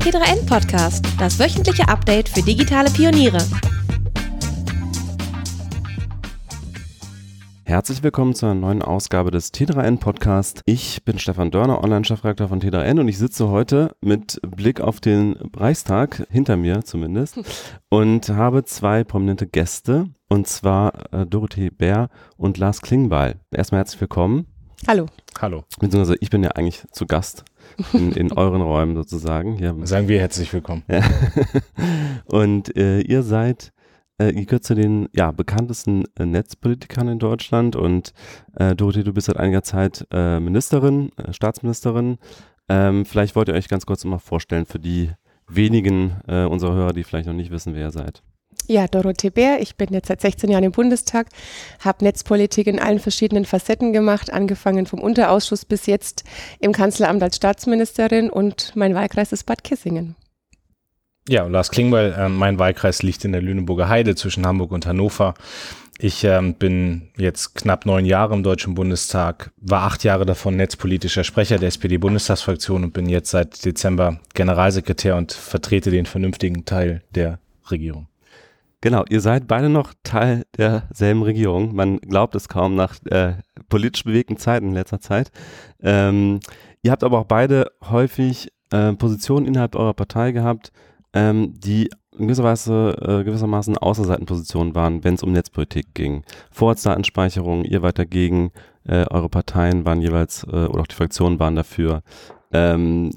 T3N Podcast, das wöchentliche Update für digitale Pioniere. Herzlich willkommen zu einer neuen Ausgabe des T3N Podcast. Ich bin Stefan Dörner, Online-Chefredakteur von T3N und ich sitze heute mit Blick auf den Reichstag, hinter mir zumindest, und habe zwei prominente Gäste, und zwar äh, Dorothee Bär und Lars Klingbeil. Erstmal herzlich willkommen. Hallo. Hallo. Beziehungsweise ich bin ja eigentlich zu Gast in, in euren Räumen sozusagen. Hier. Sagen wir herzlich willkommen. Ja. Und äh, ihr seid, äh, ihr gehört zu den ja, bekanntesten äh, Netzpolitikern in Deutschland und äh, Dorothee, du bist seit einiger Zeit äh, Ministerin, äh, Staatsministerin. Ähm, vielleicht wollt ihr euch ganz kurz mal vorstellen für die wenigen äh, unserer Hörer, die vielleicht noch nicht wissen, wer ihr seid. Ja, Dorothee Bär. Ich bin jetzt seit 16 Jahren im Bundestag, habe Netzpolitik in allen verschiedenen Facetten gemacht, angefangen vom Unterausschuss bis jetzt im Kanzleramt als Staatsministerin und mein Wahlkreis ist Bad Kissingen. Ja, Lars Klingbeil, äh, mein Wahlkreis liegt in der Lüneburger Heide zwischen Hamburg und Hannover. Ich ähm, bin jetzt knapp neun Jahre im Deutschen Bundestag, war acht Jahre davon netzpolitischer Sprecher der SPD-Bundestagsfraktion und bin jetzt seit Dezember Generalsekretär und vertrete den vernünftigen Teil der Regierung. Genau, ihr seid beide noch Teil derselben Regierung. Man glaubt es kaum nach äh, politisch bewegten Zeiten in letzter Zeit. Ähm, ihr habt aber auch beide häufig äh, Positionen innerhalb eurer Partei gehabt, ähm, die in gewisser Weise äh, gewissermaßen Außerseitenpositionen waren, wenn es um Netzpolitik ging. Vorratsdatenspeicherung, ihr weiter gegen, äh, eure Parteien waren jeweils äh, oder auch die Fraktionen waren dafür ähm,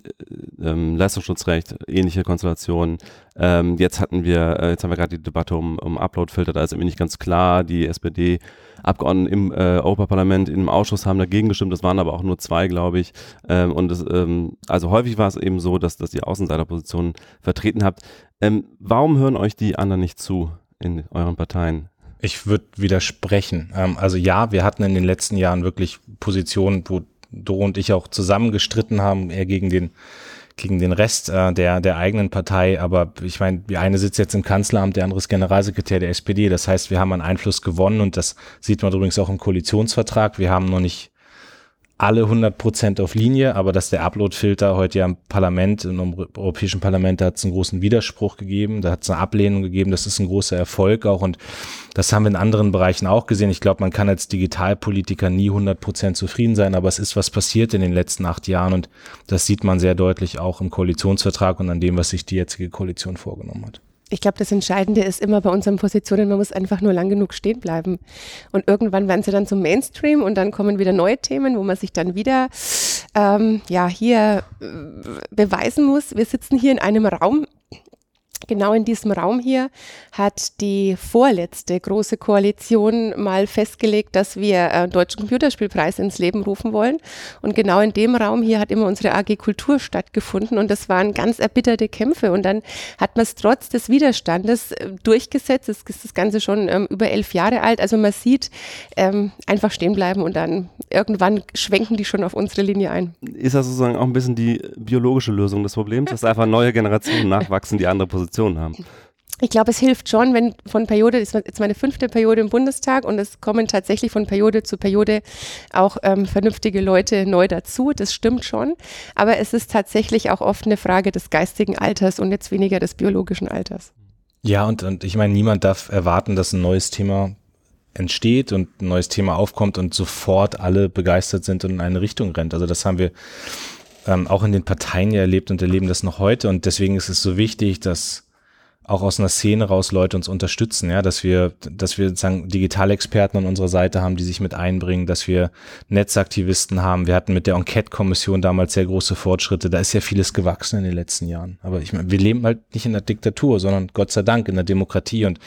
ähm, Leistungsschutzrecht, ähnliche Konstellationen. Ähm, jetzt hatten wir, äh, jetzt haben wir gerade die Debatte um, um Uploadfilter, da ist irgendwie nicht ganz klar, die SPD-Abgeordneten im äh, Europaparlament im Ausschuss haben dagegen gestimmt, das waren aber auch nur zwei, glaube ich. Ähm, und das, ähm, also häufig war es eben so, dass, dass ihr Außenseiterpositionen vertreten habt. Ähm, warum hören euch die anderen nicht zu in euren Parteien? Ich würde widersprechen. Ähm, also ja, wir hatten in den letzten Jahren wirklich Positionen, wo Doro und ich auch zusammen gestritten haben, eher gegen den gegen den Rest äh, der der eigenen Partei. Aber ich meine, die eine sitzt jetzt im Kanzleramt, der andere ist Generalsekretär der SPD. Das heißt, wir haben an Einfluss gewonnen und das sieht man übrigens auch im Koalitionsvertrag. Wir haben noch nicht alle 100 Prozent auf Linie, aber dass der Upload-Filter heute ja im Parlament, im Europäischen Parlament, da hat es einen großen Widerspruch gegeben, da hat es eine Ablehnung gegeben, das ist ein großer Erfolg auch und das haben wir in anderen Bereichen auch gesehen. Ich glaube, man kann als Digitalpolitiker nie 100 Prozent zufrieden sein, aber es ist was passiert in den letzten acht Jahren und das sieht man sehr deutlich auch im Koalitionsvertrag und an dem, was sich die jetzige Koalition vorgenommen hat ich glaube, das Entscheidende ist immer bei unseren Positionen, man muss einfach nur lang genug stehen bleiben. Und irgendwann werden sie dann zum Mainstream und dann kommen wieder neue Themen, wo man sich dann wieder ähm, ja hier äh, beweisen muss. Wir sitzen hier in einem Raum, Genau in diesem Raum hier hat die vorletzte große Koalition mal festgelegt, dass wir einen deutschen Computerspielpreis ins Leben rufen wollen. Und genau in dem Raum hier hat immer unsere AG Kultur stattgefunden und das waren ganz erbitterte Kämpfe. Und dann hat man es trotz des Widerstandes äh, durchgesetzt. Es ist das Ganze schon ähm, über elf Jahre alt. Also man sieht, ähm, einfach stehen bleiben und dann irgendwann schwenken die schon auf unsere Linie ein. Ist das sozusagen auch ein bisschen die biologische Lösung des Problems, dass einfach neue Generationen nachwachsen, die andere Positionen Position haben. Ich glaube, es hilft schon, wenn von Periode, das ist jetzt meine fünfte Periode im Bundestag und es kommen tatsächlich von Periode zu Periode auch ähm, vernünftige Leute neu dazu. Das stimmt schon. Aber es ist tatsächlich auch oft eine Frage des geistigen Alters und jetzt weniger des biologischen Alters. Ja, und, und ich meine, niemand darf erwarten, dass ein neues Thema entsteht und ein neues Thema aufkommt und sofort alle begeistert sind und in eine Richtung rennt. Also das haben wir ähm, auch in den Parteien ja erlebt und erleben das noch heute. Und deswegen ist es so wichtig, dass auch aus einer Szene raus Leute uns unterstützen, ja, dass wir, dass wir sozusagen Digitalexperten an unserer Seite haben, die sich mit einbringen, dass wir Netzaktivisten haben. Wir hatten mit der Enquete-Kommission damals sehr große Fortschritte. Da ist ja vieles gewachsen in den letzten Jahren. Aber ich meine, wir leben halt nicht in der Diktatur, sondern Gott sei Dank in der Demokratie und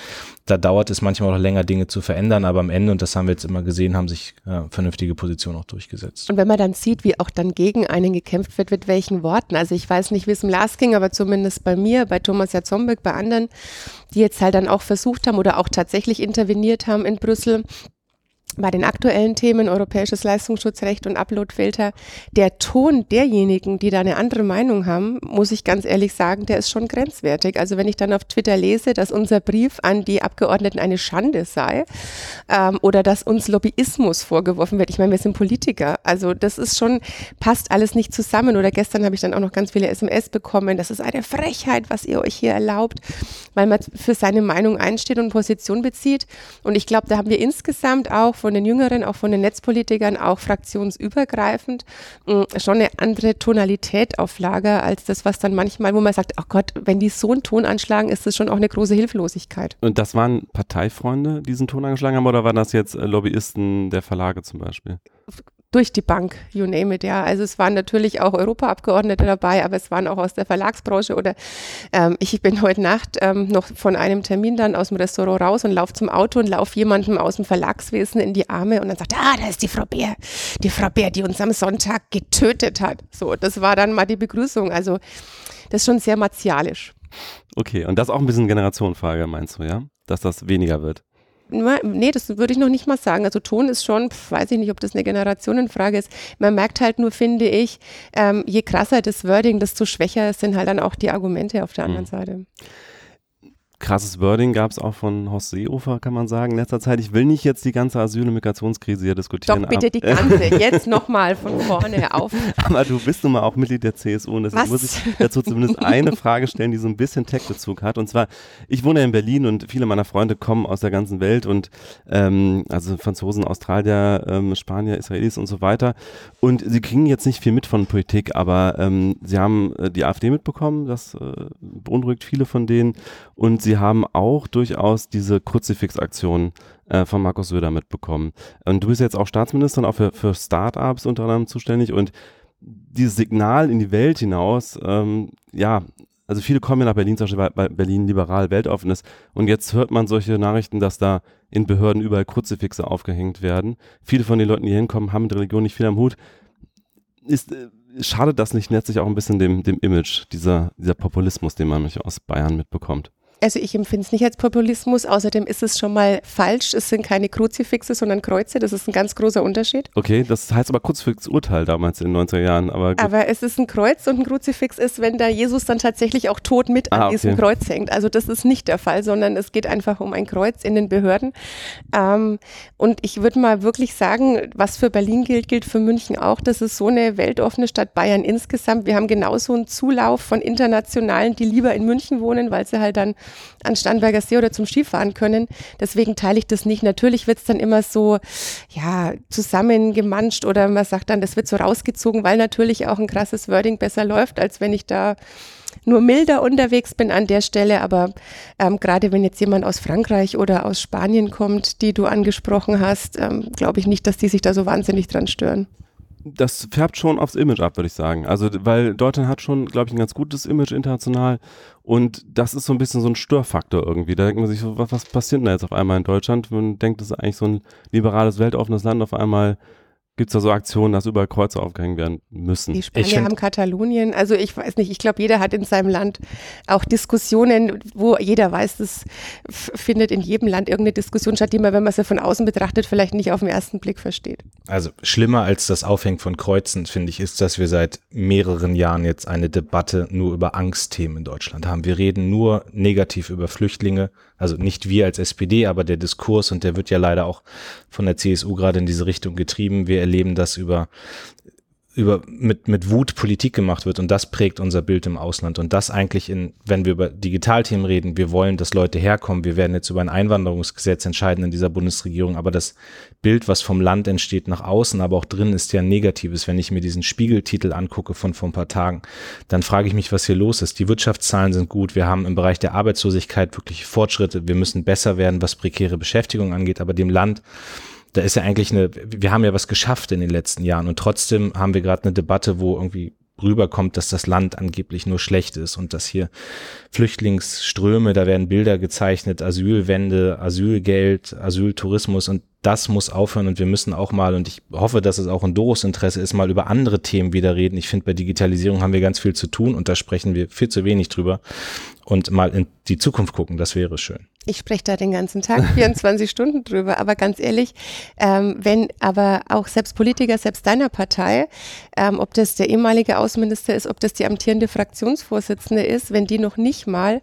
da dauert es manchmal auch länger, Dinge zu verändern, aber am Ende, und das haben wir jetzt immer gesehen, haben sich äh, vernünftige Positionen auch durchgesetzt. Und wenn man dann sieht, wie auch dann gegen einen gekämpft wird, mit welchen Worten, also ich weiß nicht, wie es im Last ging, aber zumindest bei mir, bei Thomas Jatzombeck, bei anderen, die jetzt halt dann auch versucht haben oder auch tatsächlich interveniert haben in Brüssel, bei den aktuellen Themen europäisches Leistungsschutzrecht und Uploadfilter, der Ton derjenigen, die da eine andere Meinung haben, muss ich ganz ehrlich sagen, der ist schon grenzwertig. Also wenn ich dann auf Twitter lese, dass unser Brief an die Abgeordneten eine Schande sei ähm, oder dass uns Lobbyismus vorgeworfen wird. Ich meine, wir sind Politiker. Also das ist schon, passt alles nicht zusammen. Oder gestern habe ich dann auch noch ganz viele SMS bekommen. Das ist eine Frechheit, was ihr euch hier erlaubt, weil man für seine Meinung einsteht und Position bezieht. Und ich glaube, da haben wir insgesamt auch von den Jüngeren, auch von den Netzpolitikern, auch fraktionsübergreifend mm, schon eine andere Tonalität auf Lager als das, was dann manchmal, wo man sagt, ach oh Gott, wenn die so einen Ton anschlagen, ist das schon auch eine große Hilflosigkeit. Und das waren Parteifreunde, die diesen Ton angeschlagen haben, oder waren das jetzt äh, Lobbyisten der Verlage zum Beispiel? Durch die Bank, you name it, ja. Also es waren natürlich auch Europaabgeordnete dabei, aber es waren auch aus der Verlagsbranche oder ähm, ich bin heute Nacht ähm, noch von einem Termin dann aus dem Restaurant raus und laufe zum Auto und laufe jemandem aus dem Verlagswesen in die Arme und dann sagt, ah, da ist die Frau Bär, die Frau Bär, die uns am Sonntag getötet hat. So, das war dann mal die Begrüßung. Also das ist schon sehr martialisch. Okay, und das ist auch ein bisschen Generationenfrage, meinst du, ja? Dass das weniger wird? Nee, das würde ich noch nicht mal sagen. Also Ton ist schon, weiß ich nicht, ob das eine Generationenfrage ist. Man merkt halt nur, finde ich, ähm, je krasser das Wording, desto schwächer sind halt dann auch die Argumente auf der anderen mhm. Seite krasses Wording gab es auch von Horst Seehofer, kann man sagen, in letzter Zeit. Ich will nicht jetzt die ganze Asyl- und Migrationskrise hier diskutieren. Doch bitte die ganze, jetzt nochmal von vorne auf. Aber du bist nun mal auch Mitglied der CSU und deswegen Was? muss ich dazu zumindest eine Frage stellen, die so ein bisschen Tech-Bezug hat. Und zwar, ich wohne in Berlin und viele meiner Freunde kommen aus der ganzen Welt und ähm, also Franzosen, Australier, ähm, Spanier, Israelis und so weiter. Und sie kriegen jetzt nicht viel mit von Politik, aber ähm, sie haben äh, die AfD mitbekommen, das äh, beunruhigt viele von denen. Und sie haben auch durchaus diese Kruzifix-Aktion äh, von Markus Söder mitbekommen. Und du bist jetzt auch Staatsministerin, auch für, für Start-ups unter anderem zuständig und dieses Signal in die Welt hinaus, ähm, ja, also viele kommen ja nach Berlin, zum Beispiel weil Berlin liberal weltoffen ist. Und jetzt hört man solche Nachrichten, dass da in Behörden überall Kruzifixe aufgehängt werden. Viele von den Leuten, die hinkommen, haben mit Religion nicht viel am Hut. Ist, äh, schadet das nicht letztlich auch ein bisschen dem, dem Image, dieser, dieser Populismus, den man aus Bayern mitbekommt? Also ich empfinde es nicht als Populismus. Außerdem ist es schon mal falsch. Es sind keine Kruzifixe, sondern Kreuze. Das ist ein ganz großer Unterschied. Okay, das heißt aber Kruzifix-Urteil damals in den 90er Jahren. Aber, aber es ist ein Kreuz und ein Kruzifix ist, wenn da Jesus dann tatsächlich auch tot mit ah, an diesem okay. Kreuz hängt. Also das ist nicht der Fall, sondern es geht einfach um ein Kreuz in den Behörden. Ähm, und ich würde mal wirklich sagen, was für Berlin gilt, gilt für München auch. Das ist so eine weltoffene Stadt Bayern insgesamt. Wir haben genauso einen Zulauf von Internationalen, die lieber in München wohnen, weil sie halt dann an Starnberger See oder zum Skifahren können. Deswegen teile ich das nicht. Natürlich wird es dann immer so, ja, zusammengemanscht oder man sagt dann, das wird so rausgezogen, weil natürlich auch ein krasses Wording besser läuft, als wenn ich da nur milder unterwegs bin an der Stelle. Aber ähm, gerade wenn jetzt jemand aus Frankreich oder aus Spanien kommt, die du angesprochen hast, ähm, glaube ich nicht, dass die sich da so wahnsinnig dran stören das färbt schon aufs Image ab, würde ich sagen. Also, weil Deutschland hat schon, glaube ich, ein ganz gutes Image international und das ist so ein bisschen so ein Störfaktor irgendwie. Da denkt man sich so, was, was passiert denn da jetzt auf einmal in Deutschland? Man denkt, das ist eigentlich so ein liberales, weltoffenes Land, auf einmal gibt es da so Aktionen, dass überall Kreuze aufgehängt werden müssen. Die Spanier haben Katalonien, also ich weiß nicht, ich glaube, jeder hat in seinem Land auch Diskussionen, wo jeder weiß, das findet in jedem Land irgendeine Diskussion statt, die man, wenn man sie von außen betrachtet, vielleicht nicht auf den ersten Blick versteht. Also schlimmer als das Aufhängen von Kreuzen, finde ich, ist, dass wir seit mehreren Jahren jetzt eine Debatte nur über Angstthemen in Deutschland haben. Wir reden nur negativ über Flüchtlinge, also nicht wir als SPD, aber der Diskurs und der wird ja leider auch von der CSU gerade in diese Richtung getrieben. Wir erleben das über über, mit, mit Wut Politik gemacht wird und das prägt unser Bild im Ausland und das eigentlich in, wenn wir über Digitalthemen reden, wir wollen, dass Leute herkommen, wir werden jetzt über ein Einwanderungsgesetz entscheiden in dieser Bundesregierung, aber das Bild, was vom Land entsteht nach außen, aber auch drin ist ja negatives. Wenn ich mir diesen Spiegeltitel angucke von vor ein paar Tagen, dann frage ich mich, was hier los ist. Die Wirtschaftszahlen sind gut, wir haben im Bereich der Arbeitslosigkeit wirklich Fortschritte, wir müssen besser werden, was prekäre Beschäftigung angeht, aber dem Land da ist ja eigentlich eine, wir haben ja was geschafft in den letzten Jahren und trotzdem haben wir gerade eine Debatte, wo irgendwie rüberkommt, dass das Land angeblich nur schlecht ist und dass hier Flüchtlingsströme, da werden Bilder gezeichnet, Asylwende, Asylgeld, Asyltourismus und das muss aufhören und wir müssen auch mal, und ich hoffe, dass es auch in Doros Interesse ist, mal über andere Themen wieder reden. Ich finde, bei Digitalisierung haben wir ganz viel zu tun und da sprechen wir viel zu wenig drüber. Und mal in die Zukunft gucken, das wäre schön. Ich spreche da den ganzen Tag, 24 Stunden drüber. Aber ganz ehrlich, ähm, wenn aber auch selbst Politiker, selbst deiner Partei, ähm, ob das der ehemalige Außenminister ist, ob das die amtierende Fraktionsvorsitzende ist, wenn die noch nicht mal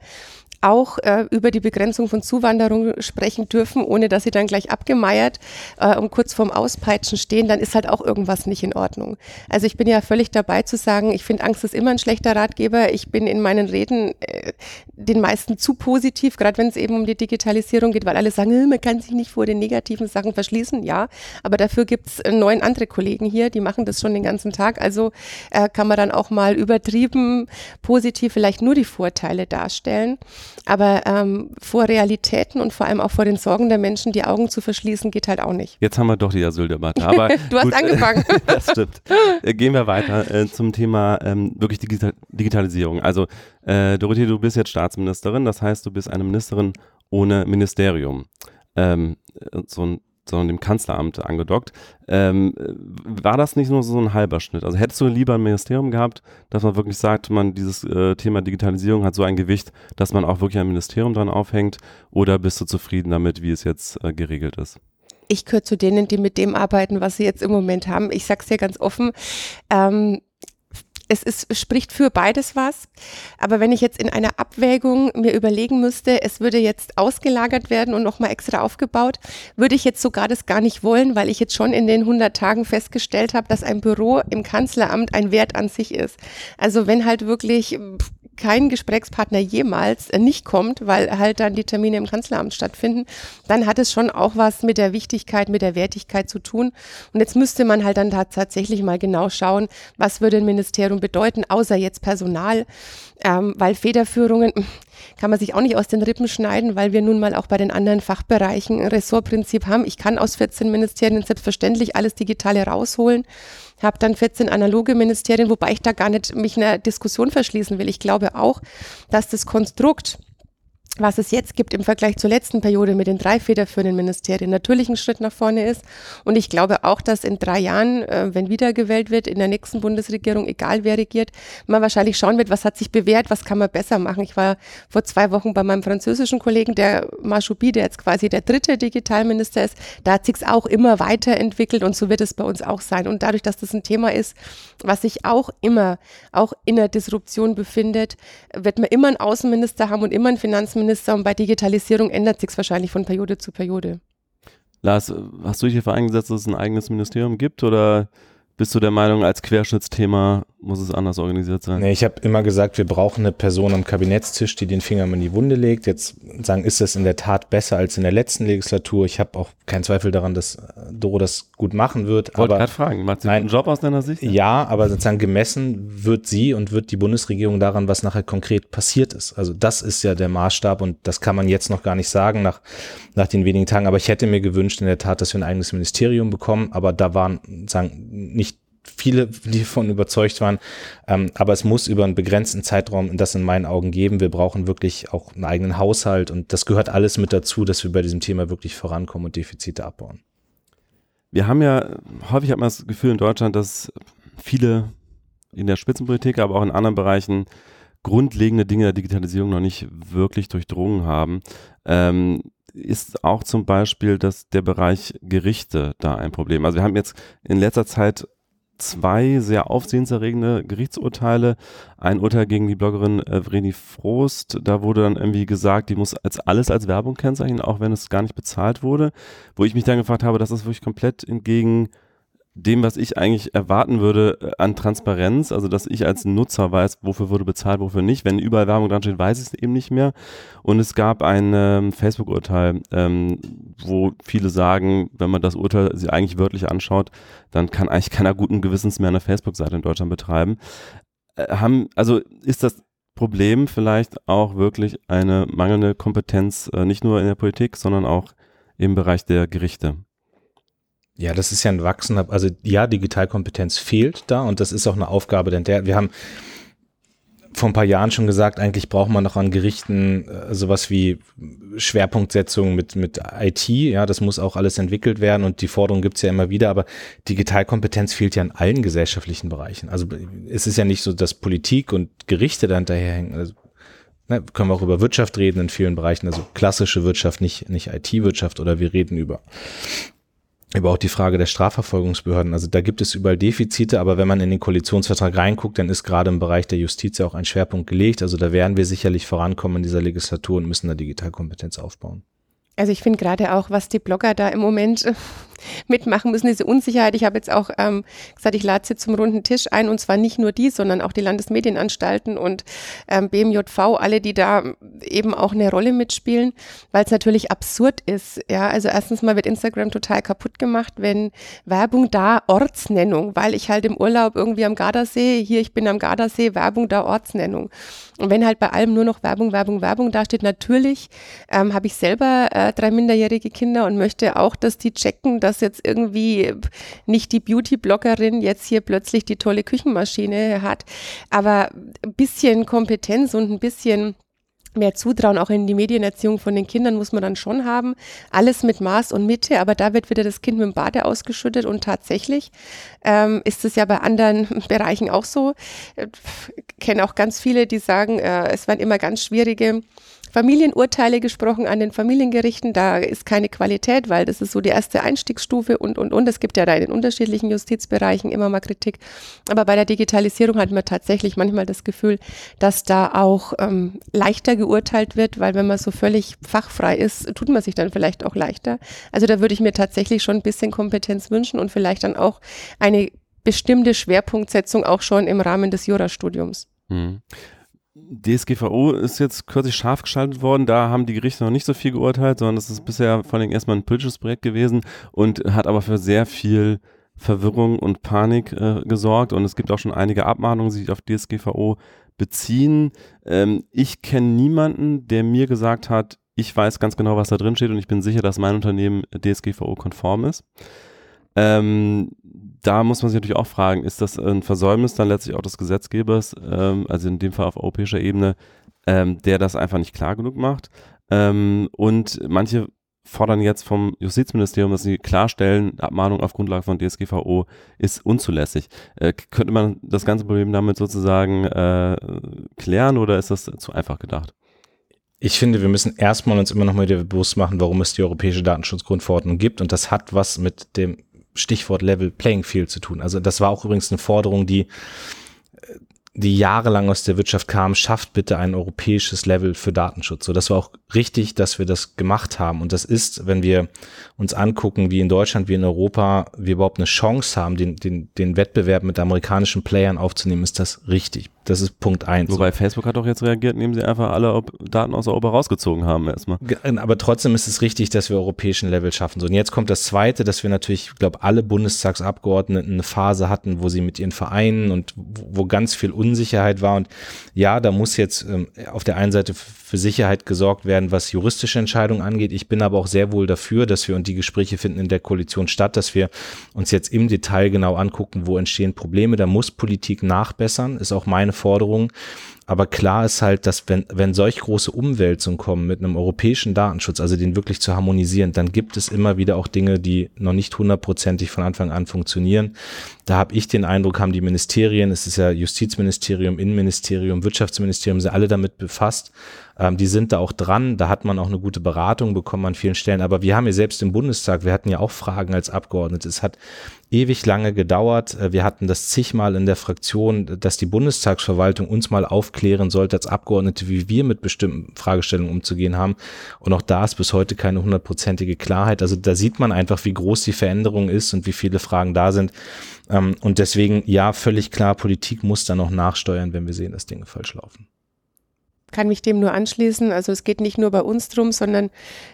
auch äh, über die Begrenzung von Zuwanderung sprechen dürfen, ohne dass sie dann gleich abgemeiert äh, und kurz vorm Auspeitschen stehen, dann ist halt auch irgendwas nicht in Ordnung. Also ich bin ja völlig dabei zu sagen, ich finde, Angst ist immer ein schlechter Ratgeber. Ich bin in meinen Reden äh, den meisten zu positiv, gerade wenn es eben um die Digitalisierung geht, weil alle sagen, äh, man kann sich nicht vor den negativen Sachen verschließen. Ja, aber dafür gibt es neun andere Kollegen hier, die machen das schon den ganzen Tag. Also äh, kann man dann auch mal übertrieben positiv vielleicht nur die Vorteile darstellen. Aber ähm, vor Realitäten und vor allem auch vor den Sorgen der Menschen die Augen zu verschließen, geht halt auch nicht. Jetzt haben wir doch die Asyldebatte. Aber du hast angefangen. das stimmt. Äh, gehen wir weiter äh, zum Thema ähm, wirklich Digital Digitalisierung. Also äh, Dorothee, du bist jetzt Staatsministerin, das heißt, du bist eine Ministerin ohne Ministerium. Ähm, so ein sondern dem Kanzleramt angedockt. Ähm, war das nicht nur so ein halber Schnitt? Also hättest du lieber ein Ministerium gehabt, dass man wirklich sagt, man dieses äh, Thema Digitalisierung hat so ein Gewicht, dass man auch wirklich ein Ministerium dran aufhängt? Oder bist du zufrieden damit, wie es jetzt äh, geregelt ist? Ich gehöre zu denen, die mit dem arbeiten, was sie jetzt im Moment haben. Ich sage es dir ganz offen. Ähm, es ist, spricht für beides was. Aber wenn ich jetzt in einer Abwägung mir überlegen müsste, es würde jetzt ausgelagert werden und nochmal extra aufgebaut, würde ich jetzt sogar das gar nicht wollen, weil ich jetzt schon in den 100 Tagen festgestellt habe, dass ein Büro im Kanzleramt ein Wert an sich ist. Also wenn halt wirklich kein Gesprächspartner jemals äh, nicht kommt, weil halt dann die Termine im Kanzleramt stattfinden, dann hat es schon auch was mit der Wichtigkeit, mit der Wertigkeit zu tun. Und jetzt müsste man halt dann tatsächlich mal genau schauen, was würde ein Ministerium bedeuten, außer jetzt Personal, ähm, weil Federführungen kann man sich auch nicht aus den Rippen schneiden, weil wir nun mal auch bei den anderen Fachbereichen ein Ressortprinzip haben. Ich kann aus 14 Ministerien selbstverständlich alles Digitale rausholen habe dann 14 analoge Ministerien, wobei ich da gar nicht mich einer Diskussion verschließen will. Ich glaube auch, dass das Konstrukt was es jetzt gibt im Vergleich zur letzten Periode mit den drei federführenden Ministerien, natürlich ein Schritt nach vorne ist. Und ich glaube auch, dass in drei Jahren, äh, wenn wiedergewählt wird, in der nächsten Bundesregierung, egal wer regiert, man wahrscheinlich schauen wird, was hat sich bewährt, was kann man besser machen. Ich war vor zwei Wochen bei meinem französischen Kollegen, der Marchoubi, der jetzt quasi der dritte Digitalminister ist. Da hat sich's auch immer weiterentwickelt und so wird es bei uns auch sein. Und dadurch, dass das ein Thema ist, was sich auch immer, auch in der Disruption befindet, wird man immer einen Außenminister haben und immer einen Finanzminister Finanzminister und bei Digitalisierung ändert sich es wahrscheinlich von Periode zu Periode. Lars, hast du dich dafür eingesetzt, dass es ein eigenes Ministerium gibt oder bist du der Meinung, als Querschnittsthema muss es anders organisiert sein? Nee, ich habe immer gesagt, wir brauchen eine Person am Kabinettstisch, die den Finger in die Wunde legt. Jetzt sagen, ist das in der Tat besser als in der letzten Legislatur? Ich habe auch keinen Zweifel daran, dass Doro das gut machen wird. Wollte gerade fragen, macht sie einen Job aus deiner Sicht? Ja, aber sozusagen gemessen wird sie und wird die Bundesregierung daran, was nachher konkret passiert ist. Also das ist ja der Maßstab und das kann man jetzt noch gar nicht sagen nach, nach den wenigen Tagen. Aber ich hätte mir gewünscht in der Tat, dass wir ein eigenes Ministerium bekommen, aber da waren sagen nicht viele, davon überzeugt waren. Ähm, aber es muss über einen begrenzten Zeitraum das in meinen Augen geben. Wir brauchen wirklich auch einen eigenen Haushalt und das gehört alles mit dazu, dass wir bei diesem Thema wirklich vorankommen und Defizite abbauen. Wir haben ja häufig hat man das Gefühl in Deutschland, dass viele in der Spitzenpolitik, aber auch in anderen Bereichen grundlegende Dinge der Digitalisierung noch nicht wirklich durchdrungen haben. Ähm, ist auch zum Beispiel dass der Bereich Gerichte da ein Problem. Also wir haben jetzt in letzter Zeit zwei sehr aufsehenserregende Gerichtsurteile. Ein Urteil gegen die Bloggerin äh, Vreni Frost, da wurde dann irgendwie gesagt, die muss als alles als Werbung kennzeichnen, auch wenn es gar nicht bezahlt wurde. Wo ich mich dann gefragt habe, das ist wirklich komplett entgegen dem, was ich eigentlich erwarten würde äh, an Transparenz, also dass ich als Nutzer weiß, wofür wurde bezahlt, wofür nicht. Wenn überall Werbung dran steht, weiß ich es eben nicht mehr. Und es gab ein ähm, Facebook-Urteil, ähm, wo viele sagen, wenn man das Urteil sich eigentlich wörtlich anschaut, dann kann eigentlich keiner guten Gewissens mehr eine Facebook-Seite in Deutschland betreiben. Äh, haben, also ist das Problem vielleicht auch wirklich eine mangelnde Kompetenz, äh, nicht nur in der Politik, sondern auch im Bereich der Gerichte? Ja, das ist ja ein wachsender, also ja, Digitalkompetenz fehlt da und das ist auch eine Aufgabe, denn der, wir haben vor ein paar Jahren schon gesagt, eigentlich braucht man noch an Gerichten äh, sowas wie Schwerpunktsetzung mit, mit IT. Ja, das muss auch alles entwickelt werden und die Forderung gibt's ja immer wieder, aber Digitalkompetenz fehlt ja in allen gesellschaftlichen Bereichen. Also es ist ja nicht so, dass Politik und Gerichte da hinterherhängen. Also, ne, können wir auch über Wirtschaft reden in vielen Bereichen, also klassische Wirtschaft, nicht, nicht IT-Wirtschaft oder wir reden über über auch die Frage der Strafverfolgungsbehörden. Also da gibt es überall Defizite, aber wenn man in den Koalitionsvertrag reinguckt, dann ist gerade im Bereich der Justiz ja auch ein Schwerpunkt gelegt. Also da werden wir sicherlich vorankommen in dieser Legislatur und müssen da Digitalkompetenz aufbauen. Also ich finde gerade auch, was die Blogger da im Moment mitmachen müssen, diese Unsicherheit. Ich habe jetzt auch ähm, gesagt, ich lade sie zum runden Tisch ein und zwar nicht nur die, sondern auch die Landesmedienanstalten und ähm, BMJV, alle, die da eben auch eine Rolle mitspielen, weil es natürlich absurd ist. Ja, also erstens mal wird Instagram total kaputt gemacht, wenn Werbung da Ortsnennung, weil ich halt im Urlaub irgendwie am Gardasee, hier ich bin am Gardasee, Werbung da Ortsnennung. Und wenn halt bei allem nur noch Werbung, Werbung, Werbung dasteht, natürlich ähm, habe ich selber äh, drei minderjährige Kinder und möchte auch, dass die checken, dass dass jetzt irgendwie nicht die Beauty-Bloggerin jetzt hier plötzlich die tolle Küchenmaschine hat, aber ein bisschen Kompetenz und ein bisschen mehr Zutrauen auch in die Medienerziehung von den Kindern muss man dann schon haben. Alles mit Maß und Mitte, aber da wird wieder das Kind mit dem Bade ausgeschüttet und tatsächlich ähm, ist es ja bei anderen Bereichen auch so. Ich kenne auch ganz viele, die sagen, äh, es waren immer ganz schwierige Familienurteile gesprochen an den Familiengerichten. Da ist keine Qualität, weil das ist so die erste Einstiegsstufe und, und, und. Es gibt ja da in den unterschiedlichen Justizbereichen immer mal Kritik. Aber bei der Digitalisierung hat man tatsächlich manchmal das Gefühl, dass da auch ähm, leichter geurteilt wird, weil wenn man so völlig fachfrei ist, tut man sich dann vielleicht auch leichter. Also da würde ich mir tatsächlich schon ein bisschen Kompetenz wünschen und vielleicht dann auch eine bestimmte Schwerpunktsetzung auch schon im Rahmen des Jurastudiums. DSGVO ist jetzt kürzlich scharf geschaltet worden. Da haben die Gerichte noch nicht so viel geurteilt, sondern es ist bisher vor allem erstmal ein politisches Projekt gewesen und hat aber für sehr viel Verwirrung und Panik äh, gesorgt. Und es gibt auch schon einige Abmahnungen, die sich auf DSGVO beziehen. Ähm, ich kenne niemanden, der mir gesagt hat, ich weiß ganz genau, was da drin steht und ich bin sicher, dass mein Unternehmen DSGVO-konform ist. Ähm, da muss man sich natürlich auch fragen, ist das ein Versäumnis dann letztlich auch des Gesetzgebers, ähm, also in dem Fall auf europäischer Ebene, ähm, der das einfach nicht klar genug macht? Ähm, und manche fordern jetzt vom Justizministerium, dass sie klarstellen, Abmahnung auf Grundlage von DSGVO ist unzulässig. Äh, könnte man das ganze Problem damit sozusagen äh, klären oder ist das zu einfach gedacht? Ich finde, wir müssen erstmal uns immer noch mal bewusst machen, warum es die Europäische Datenschutzgrundverordnung gibt. Und das hat was mit dem Stichwort Level Playing Field zu tun. Also das war auch übrigens eine Forderung, die die jahrelang aus der Wirtschaft kam, schafft bitte ein europäisches Level für Datenschutz. So, das war auch richtig, dass wir das gemacht haben. Und das ist, wenn wir uns angucken, wie in Deutschland, wie in Europa, wir überhaupt eine Chance haben, den, den, den Wettbewerb mit amerikanischen Playern aufzunehmen, ist das richtig. Das ist Punkt eins. Wobei Facebook hat auch jetzt reagiert, indem sie einfach alle Daten aus Europa rausgezogen haben erstmal. Aber trotzdem ist es richtig, dass wir europäischen Level schaffen. So, und jetzt kommt das Zweite, dass wir natürlich, ich glaube, alle Bundestagsabgeordneten eine Phase hatten, wo sie mit ihren Vereinen und wo ganz viel Unsicherheit war. Und ja, da muss jetzt ähm, auf der einen Seite für Sicherheit gesorgt werden, was juristische Entscheidungen angeht. Ich bin aber auch sehr wohl dafür, dass wir, und die Gespräche finden in der Koalition statt, dass wir uns jetzt im Detail genau angucken, wo entstehen Probleme. Da muss Politik nachbessern, ist auch meine Forderung. Aber klar ist halt, dass wenn, wenn solch große Umwälzungen kommen mit einem europäischen Datenschutz, also den wirklich zu harmonisieren, dann gibt es immer wieder auch Dinge, die noch nicht hundertprozentig von Anfang an funktionieren. Da habe ich den Eindruck, haben die Ministerien, es ist ja Justizministerium, Innenministerium, Wirtschaftsministerium, sind alle damit befasst. Ähm, die sind da auch dran. Da hat man auch eine gute Beratung bekommen an vielen Stellen. Aber wir haben ja selbst im Bundestag, wir hatten ja auch Fragen als Abgeordnete. Es hat ewig lange gedauert. Äh, wir hatten das zigmal in der Fraktion, dass die Bundestagsverwaltung uns mal aufklären sollte als Abgeordnete, wie wir mit bestimmten Fragestellungen umzugehen haben. Und auch da ist bis heute keine hundertprozentige Klarheit. Also da sieht man einfach, wie groß die Veränderung ist und wie viele Fragen da sind. Ähm, und deswegen, ja, völlig klar, Politik muss da noch nachsteuern, wenn wir sehen, dass Dinge falsch laufen kann mich dem nur anschließen. Also es geht nicht nur bei uns drum, sondern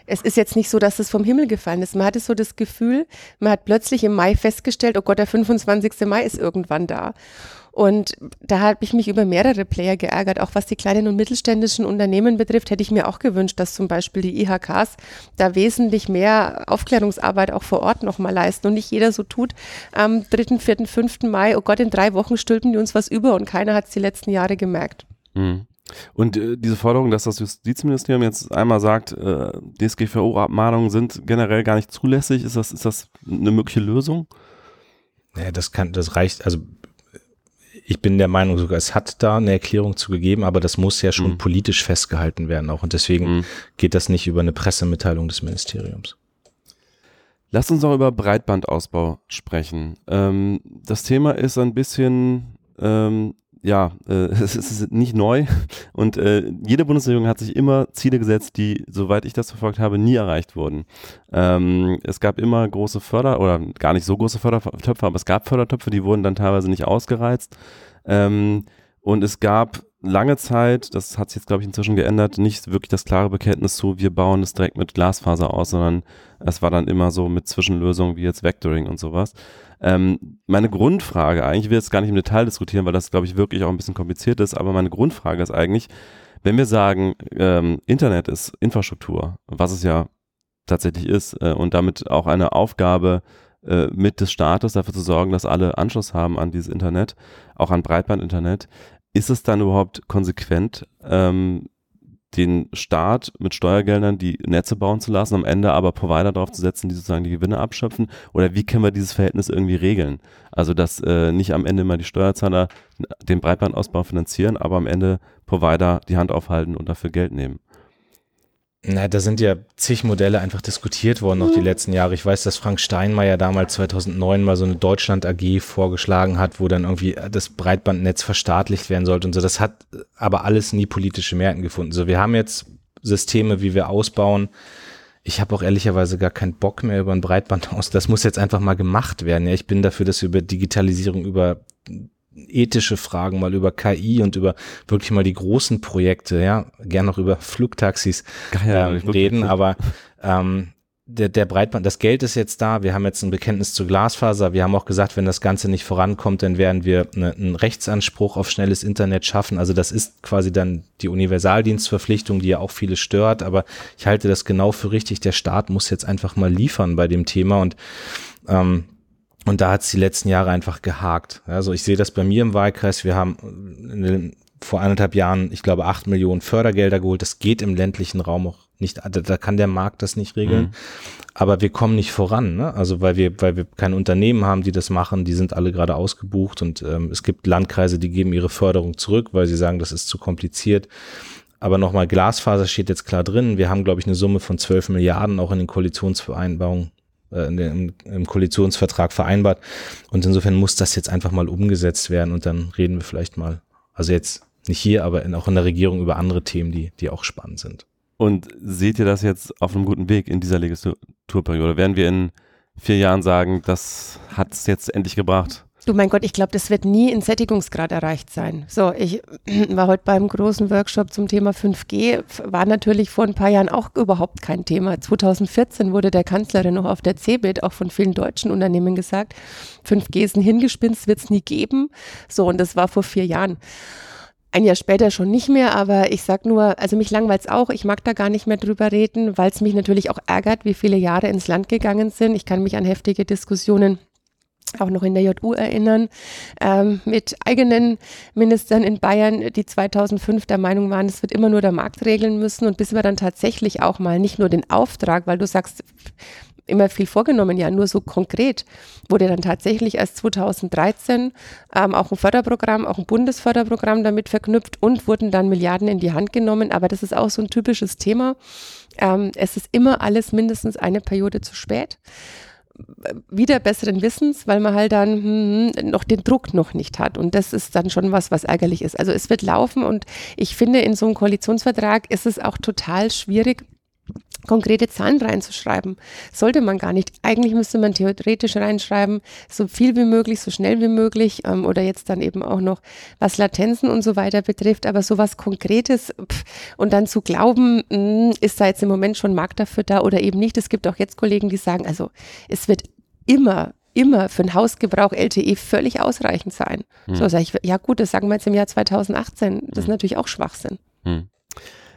es ist jetzt nicht so, dass es vom Himmel gefallen ist. Man hatte so das Gefühl, man hat plötzlich im Mai festgestellt, oh Gott, der 25. Mai ist irgendwann da. Und da habe ich mich über mehrere Player geärgert, auch was die kleinen und mittelständischen Unternehmen betrifft, hätte ich mir auch gewünscht, dass zum Beispiel die IHKs da wesentlich mehr Aufklärungsarbeit auch vor Ort nochmal leisten und nicht jeder so tut, am 3., 4., 5. Mai, oh Gott, in drei Wochen stülpen die uns was über und keiner hat es die letzten Jahre gemerkt. Mhm. Und äh, diese Forderung, dass das Justizministerium jetzt einmal sagt, äh, DSGVO-Abmahnungen sind generell gar nicht zulässig, ist das, ist das eine mögliche Lösung? Ja, das kann, das reicht, also ich bin der Meinung sogar, es hat da eine Erklärung zu gegeben, aber das muss ja schon mhm. politisch festgehalten werden auch. Und deswegen mhm. geht das nicht über eine Pressemitteilung des Ministeriums. Lass uns noch über Breitbandausbau sprechen. Ähm, das Thema ist ein bisschen ähm, ja, äh, es ist nicht neu und äh, jede Bundesregierung hat sich immer Ziele gesetzt, die, soweit ich das verfolgt habe, nie erreicht wurden. Ähm, es gab immer große Förder- oder gar nicht so große Fördertöpfe, aber es gab Fördertöpfe, die wurden dann teilweise nicht ausgereizt. Ähm, und es gab lange Zeit, das hat sich jetzt glaube ich inzwischen geändert, nicht wirklich das klare Bekenntnis zu, wir bauen es direkt mit Glasfaser aus, sondern es war dann immer so mit Zwischenlösungen wie jetzt Vectoring und sowas. Ähm, meine Grundfrage, eigentlich will ich jetzt gar nicht im Detail diskutieren, weil das, glaube ich, wirklich auch ein bisschen kompliziert ist, aber meine Grundfrage ist eigentlich, wenn wir sagen, ähm, Internet ist Infrastruktur, was es ja tatsächlich ist, äh, und damit auch eine Aufgabe äh, mit des Staates, dafür zu sorgen, dass alle Anschluss haben an dieses Internet, auch an Breitbandinternet, ist es dann überhaupt konsequent, ähm, den Staat mit Steuergeldern die Netze bauen zu lassen, am Ende aber Provider drauf zu setzen, die sozusagen die Gewinne abschöpfen? Oder wie können wir dieses Verhältnis irgendwie regeln? Also, dass äh, nicht am Ende immer die Steuerzahler den Breitbandausbau finanzieren, aber am Ende Provider die Hand aufhalten und dafür Geld nehmen. Na, da sind ja zig Modelle einfach diskutiert worden noch die letzten Jahre. Ich weiß, dass Frank Steinmeier damals 2009 mal so eine Deutschland AG vorgeschlagen hat, wo dann irgendwie das Breitbandnetz verstaatlicht werden sollte und so. Das hat aber alles nie politische Mehrheiten gefunden. So, wir haben jetzt Systeme, wie wir ausbauen. Ich habe auch ehrlicherweise gar keinen Bock mehr über ein Breitband aus. Das muss jetzt einfach mal gemacht werden. Ja, ich bin dafür, dass wir über Digitalisierung, über ethische Fragen, mal über KI und über wirklich mal die großen Projekte, ja, gern noch über Flugtaxis ähm, reden, aber ähm, der, der Breitband, das Geld ist jetzt da, wir haben jetzt ein Bekenntnis zu Glasfaser, wir haben auch gesagt, wenn das Ganze nicht vorankommt, dann werden wir eine, einen Rechtsanspruch auf schnelles Internet schaffen. Also das ist quasi dann die Universaldienstverpflichtung, die ja auch viele stört, aber ich halte das genau für richtig. Der Staat muss jetzt einfach mal liefern bei dem Thema. Und ähm, und da hat es die letzten Jahre einfach gehakt. Also ich sehe das bei mir im Wahlkreis. Wir haben den, vor anderthalb Jahren, ich glaube, acht Millionen Fördergelder geholt. Das geht im ländlichen Raum auch nicht. Da, da kann der Markt das nicht regeln. Mhm. Aber wir kommen nicht voran. Ne? Also weil wir, weil wir keine Unternehmen haben, die das machen. Die sind alle gerade ausgebucht und ähm, es gibt Landkreise, die geben ihre Förderung zurück, weil sie sagen, das ist zu kompliziert. Aber nochmal, Glasfaser steht jetzt klar drin. Wir haben, glaube ich, eine Summe von 12 Milliarden auch in den Koalitionsvereinbarungen äh, im, im Koalitionsvertrag vereinbart. Und insofern muss das jetzt einfach mal umgesetzt werden und dann reden wir vielleicht mal, also jetzt nicht hier, aber in, auch in der Regierung über andere Themen, die, die auch spannend sind. Und seht ihr das jetzt auf einem guten Weg in dieser Legislaturperiode? Werden wir in vier Jahren sagen, das hat es jetzt endlich gebracht? Du mein Gott, ich glaube, das wird nie in Sättigungsgrad erreicht sein. So, ich war heute beim großen Workshop zum Thema 5G, war natürlich vor ein paar Jahren auch überhaupt kein Thema. 2014 wurde der Kanzlerin noch auf der CeBIT auch von vielen deutschen Unternehmen gesagt, 5G ist ein Hingespinst, wird es nie geben. So, und das war vor vier Jahren. Ein Jahr später schon nicht mehr, aber ich sag nur, also mich langweilt es auch, ich mag da gar nicht mehr drüber reden, weil es mich natürlich auch ärgert, wie viele Jahre ins Land gegangen sind. Ich kann mich an heftige Diskussionen auch noch in der JU erinnern, ähm, mit eigenen Ministern in Bayern, die 2005 der Meinung waren, es wird immer nur der Markt regeln müssen und bis wir dann tatsächlich auch mal nicht nur den Auftrag, weil du sagst, immer viel vorgenommen, ja, nur so konkret wurde dann tatsächlich erst 2013 ähm, auch ein Förderprogramm, auch ein Bundesförderprogramm damit verknüpft und wurden dann Milliarden in die Hand genommen. Aber das ist auch so ein typisches Thema. Ähm, es ist immer alles mindestens eine Periode zu spät wieder besseren Wissens, weil man halt dann hm, hm, noch den Druck noch nicht hat. Und das ist dann schon was, was ärgerlich ist. Also es wird laufen und ich finde, in so einem Koalitionsvertrag ist es auch total schwierig, konkrete Zahlen reinzuschreiben. Sollte man gar nicht. Eigentlich müsste man theoretisch reinschreiben, so viel wie möglich, so schnell wie möglich ähm, oder jetzt dann eben auch noch, was Latenzen und so weiter betrifft. Aber sowas Konkretes pff, und dann zu glauben, mh, hm, ist da jetzt im Moment schon Markt dafür da oder eben nicht. Es gibt auch jetzt Kollegen, die sagen, also es wird immer immer für den Hausgebrauch LTE völlig ausreichend sein. Hm. So sage ich, ja gut, das sagen wir jetzt im Jahr 2018. Das ist hm. natürlich auch Schwachsinn. Hm.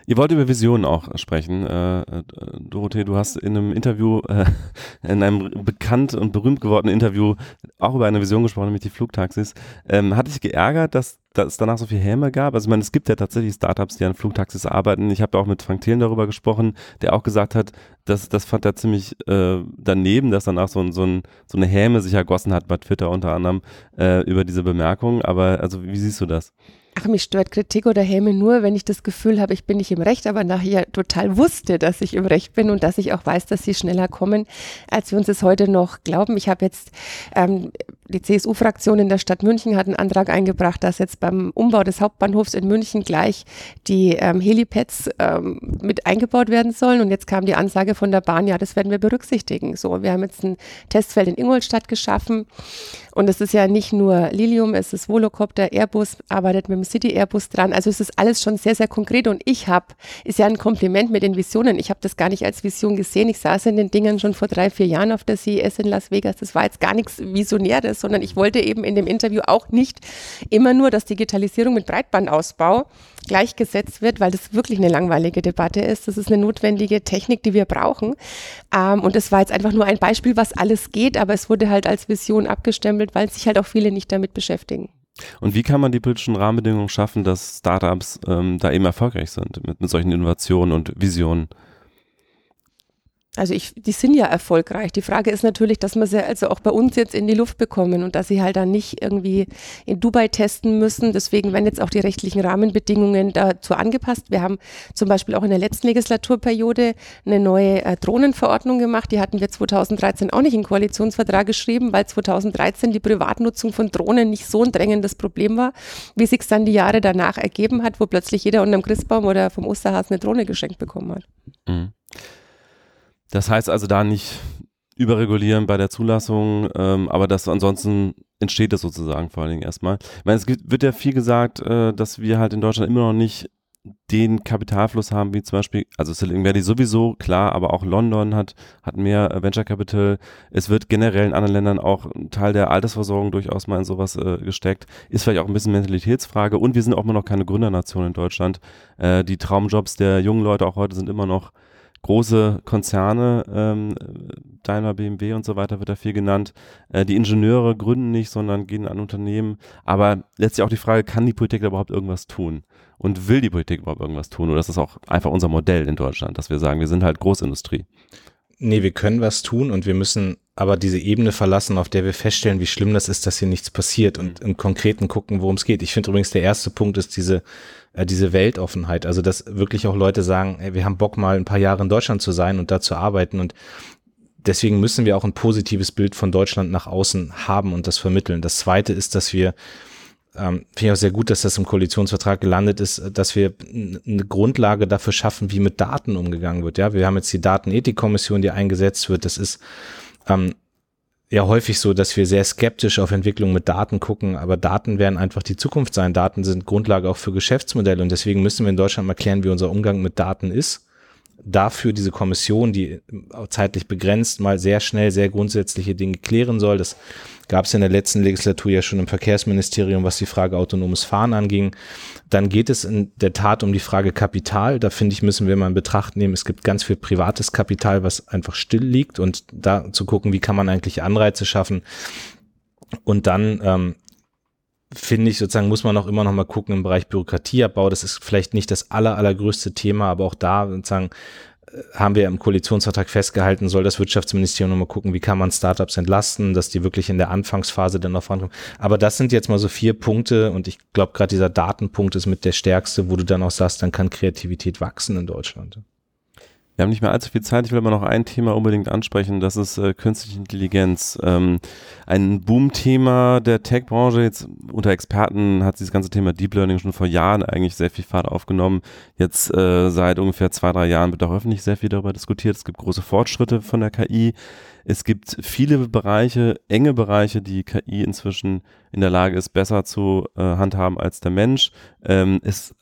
Ihr wollt über Visionen auch sprechen. Äh, äh, Dorothee, du hast in einem Interview, äh, in einem bekannt und berühmt gewordenen Interview auch über eine Vision gesprochen, nämlich die Flugtaxis. Ähm, hat dich geärgert, dass, dass es danach so viel Häme gab? Also ich meine, es gibt ja tatsächlich Startups, die an Flugtaxis arbeiten. Ich habe auch mit Frank Thelen darüber gesprochen, der auch gesagt hat, dass das fand er ziemlich äh, daneben, dass danach so, so, ein, so eine Häme sich ergossen hat bei Twitter unter anderem äh, über diese Bemerkung. Aber also wie siehst du das? Ach, mich stört Kritik oder Häme nur, wenn ich das Gefühl habe, ich bin nicht im Recht, aber nachher total wusste, dass ich im Recht bin und dass ich auch weiß, dass sie schneller kommen, als wir uns es heute noch glauben. Ich habe jetzt ähm, die CSU-Fraktion in der Stadt München hat einen Antrag eingebracht, dass jetzt beim Umbau des Hauptbahnhofs in München gleich die ähm, Helipads ähm, mit eingebaut werden sollen. Und jetzt kam die Ansage von der Bahn, ja, das werden wir berücksichtigen. So, wir haben jetzt ein Testfeld in Ingolstadt geschaffen. Und es ist ja nicht nur Lilium, es ist Volocopter, Airbus arbeitet mit dem City Airbus dran. Also es ist alles schon sehr, sehr konkret. Und ich habe, ist ja ein Kompliment mit den Visionen. Ich habe das gar nicht als Vision gesehen. Ich saß in den Dingern schon vor drei, vier Jahren auf der CES in Las Vegas. Das war jetzt gar nichts Visionäres sondern ich wollte eben in dem Interview auch nicht immer nur, dass Digitalisierung mit Breitbandausbau gleichgesetzt wird, weil das wirklich eine langweilige Debatte ist. Das ist eine notwendige Technik, die wir brauchen. Ähm, und das war jetzt einfach nur ein Beispiel, was alles geht, aber es wurde halt als Vision abgestempelt, weil sich halt auch viele nicht damit beschäftigen. Und wie kann man die politischen Rahmenbedingungen schaffen, dass Startups ähm, da eben erfolgreich sind mit, mit solchen Innovationen und Visionen? Also ich, die sind ja erfolgreich. Die Frage ist natürlich, dass wir sie also auch bei uns jetzt in die Luft bekommen und dass sie halt dann nicht irgendwie in Dubai testen müssen. Deswegen werden jetzt auch die rechtlichen Rahmenbedingungen dazu angepasst. Wir haben zum Beispiel auch in der letzten Legislaturperiode eine neue äh, Drohnenverordnung gemacht. Die hatten wir 2013 auch nicht in Koalitionsvertrag geschrieben, weil 2013 die Privatnutzung von Drohnen nicht so ein drängendes Problem war, wie sich dann die Jahre danach ergeben hat, wo plötzlich jeder unter dem Christbaum oder vom Osterhasen eine Drohne geschenkt bekommen hat. Mhm. Das heißt also da nicht überregulieren bei der Zulassung, ähm, aber das ansonsten entsteht das sozusagen vor allen Dingen erstmal. Ich meine, es gibt, wird ja viel gesagt, äh, dass wir halt in Deutschland immer noch nicht den Kapitalfluss haben, wie zum Beispiel, also Silicon Valley sowieso, klar, aber auch London hat, hat mehr äh, Venture Capital. Es wird generell in anderen Ländern auch ein Teil der Altersversorgung durchaus mal in sowas äh, gesteckt. Ist vielleicht auch ein bisschen Mentalitätsfrage und wir sind auch immer noch keine Gründernation in Deutschland. Äh, die Traumjobs der jungen Leute auch heute sind immer noch große Konzerne, ähm, Daimler, BMW und so weiter wird da viel genannt. Äh, die Ingenieure gründen nicht, sondern gehen an Unternehmen. Aber letztlich auch die Frage, kann die Politik da überhaupt irgendwas tun? Und will die Politik überhaupt irgendwas tun? Oder ist das auch einfach unser Modell in Deutschland, dass wir sagen, wir sind halt Großindustrie? Nee, wir können was tun und wir müssen aber diese Ebene verlassen, auf der wir feststellen, wie schlimm das ist, dass hier nichts passiert und im Konkreten gucken, worum es geht. Ich finde übrigens, der erste Punkt ist diese, äh, diese Weltoffenheit. Also, dass wirklich auch Leute sagen, ey, wir haben Bock mal ein paar Jahre in Deutschland zu sein und da zu arbeiten und deswegen müssen wir auch ein positives Bild von Deutschland nach außen haben und das vermitteln. Das zweite ist, dass wir ähm, finde ich auch sehr gut, dass das im Koalitionsvertrag gelandet ist, dass wir eine Grundlage dafür schaffen, wie mit Daten umgegangen wird. Ja, wir haben jetzt die Datenethikkommission, die eingesetzt wird. Das ist ähm, ja häufig so, dass wir sehr skeptisch auf Entwicklung mit Daten gucken, aber Daten werden einfach die Zukunft sein. Daten sind Grundlage auch für Geschäftsmodelle und deswegen müssen wir in Deutschland mal klären, wie unser Umgang mit Daten ist dafür diese Kommission, die zeitlich begrenzt mal sehr schnell sehr grundsätzliche Dinge klären soll. Das gab es in der letzten Legislatur ja schon im Verkehrsministerium, was die Frage autonomes Fahren anging. Dann geht es in der Tat um die Frage Kapital. Da finde ich, müssen wir mal in Betracht nehmen, es gibt ganz viel privates Kapital, was einfach still liegt und da zu gucken, wie kann man eigentlich Anreize schaffen. Und dann ähm, finde ich sozusagen, muss man auch immer noch mal gucken im Bereich Bürokratieabbau. Das ist vielleicht nicht das aller, allergrößte Thema, aber auch da sozusagen äh, haben wir im Koalitionsvertrag festgehalten, soll das Wirtschaftsministerium nochmal gucken, wie kann man Startups entlasten, dass die wirklich in der Anfangsphase dann noch vorankommen. Aber das sind jetzt mal so vier Punkte und ich glaube gerade dieser Datenpunkt ist mit der stärkste, wo du dann auch sagst, dann kann Kreativität wachsen in Deutschland. Wir haben nicht mehr allzu viel Zeit. Ich will aber noch ein Thema unbedingt ansprechen. Das ist äh, künstliche Intelligenz. Ähm, ein Boom-Thema der Tech-Branche. Jetzt unter Experten hat dieses ganze Thema Deep Learning schon vor Jahren eigentlich sehr viel Fahrt aufgenommen. Jetzt äh, seit ungefähr zwei, drei Jahren wird auch öffentlich sehr viel darüber diskutiert. Es gibt große Fortschritte von der KI. Es gibt viele Bereiche, enge Bereiche, die KI inzwischen in der Lage ist, besser zu äh, handhaben als der Mensch. Ähm, es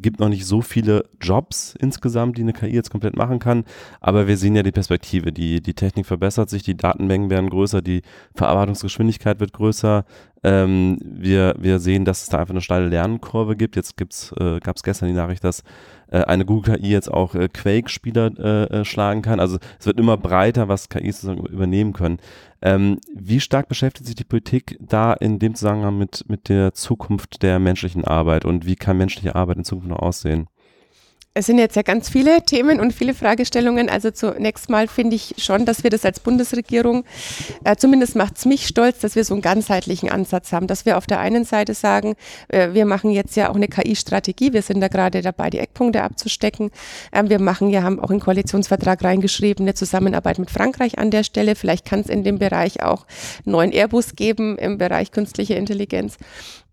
gibt noch nicht so viele Jobs insgesamt, die eine KI jetzt komplett machen kann, aber wir sehen ja die Perspektive. Die, die Technik verbessert sich, die Datenmengen werden größer, die Verarbeitungsgeschwindigkeit wird größer. Ähm, wir, wir sehen, dass es da einfach eine steile Lernkurve gibt. Jetzt gibt's, äh, gab es gestern die Nachricht, dass äh, eine Google KI jetzt auch äh, Quake-Spieler äh, äh, schlagen kann. Also es wird immer breiter, was KIs sozusagen übernehmen können. Ähm, wie stark beschäftigt sich die Politik da in dem Zusammenhang mit, mit der Zukunft der menschlichen Arbeit und wie kann menschliche Arbeit in Zukunft noch aussehen? Es sind jetzt ja ganz viele Themen und viele Fragestellungen. Also zunächst mal finde ich schon, dass wir das als Bundesregierung, äh, zumindest macht es mich stolz, dass wir so einen ganzheitlichen Ansatz haben. Dass wir auf der einen Seite sagen, äh, wir machen jetzt ja auch eine KI-Strategie. Wir sind da gerade dabei, die Eckpunkte abzustecken. Ähm, wir machen ja, haben auch einen Koalitionsvertrag reingeschrieben, eine Zusammenarbeit mit Frankreich an der Stelle. Vielleicht kann es in dem Bereich auch neuen Airbus geben im Bereich künstliche Intelligenz.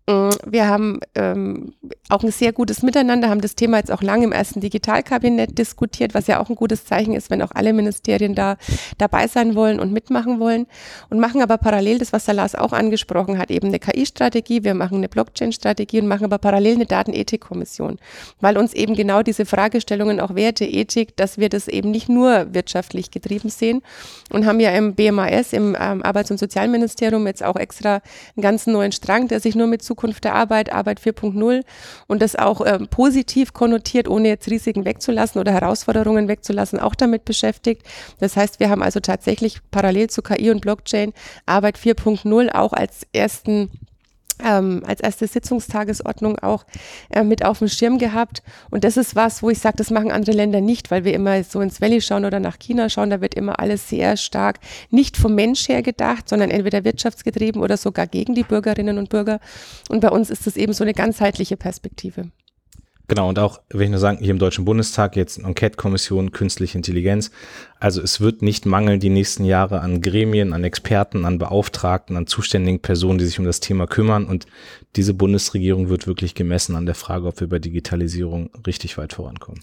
Mm, wir haben ähm, auch ein sehr gutes Miteinander, haben das Thema jetzt auch lange im ersten Digitalkabinett diskutiert, was ja auch ein gutes Zeichen ist, wenn auch alle Ministerien da dabei sein wollen und mitmachen wollen. Und machen aber parallel das, was der Lars auch angesprochen hat, eben eine KI-Strategie, wir machen eine Blockchain-Strategie und machen aber parallel eine Datenethikkommission, weil uns eben genau diese Fragestellungen, auch Werte, Ethik, dass wir das eben nicht nur wirtschaftlich getrieben sehen und haben ja im BMAS, im ähm, Arbeits- und Sozialministerium jetzt auch extra einen ganz neuen Strang, der sich nur mit der Arbeit, Arbeit 4.0 und das auch ähm, positiv konnotiert, ohne jetzt Risiken wegzulassen oder Herausforderungen wegzulassen, auch damit beschäftigt. Das heißt, wir haben also tatsächlich parallel zu KI und Blockchain Arbeit 4.0 auch als ersten ähm, als erste Sitzungstagesordnung auch äh, mit auf dem Schirm gehabt. Und das ist was, wo ich sage, das machen andere Länder nicht, weil wir immer so ins Valley schauen oder nach China schauen. Da wird immer alles sehr stark nicht vom Mensch her gedacht, sondern entweder wirtschaftsgetrieben oder sogar gegen die Bürgerinnen und Bürger. Und bei uns ist das eben so eine ganzheitliche Perspektive. Genau, und auch, will ich nur sagen, hier im Deutschen Bundestag jetzt eine Enquete-Kommission Künstliche Intelligenz. Also es wird nicht mangeln die nächsten Jahre an Gremien, an Experten, an Beauftragten, an zuständigen Personen, die sich um das Thema kümmern. Und diese Bundesregierung wird wirklich gemessen an der Frage, ob wir bei Digitalisierung richtig weit vorankommen.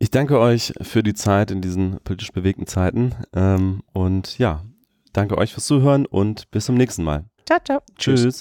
Ich danke euch für die Zeit in diesen politisch bewegten Zeiten. Ähm, und ja, danke euch fürs Zuhören und bis zum nächsten Mal. Ciao, ciao. Tschüss. Tschüss.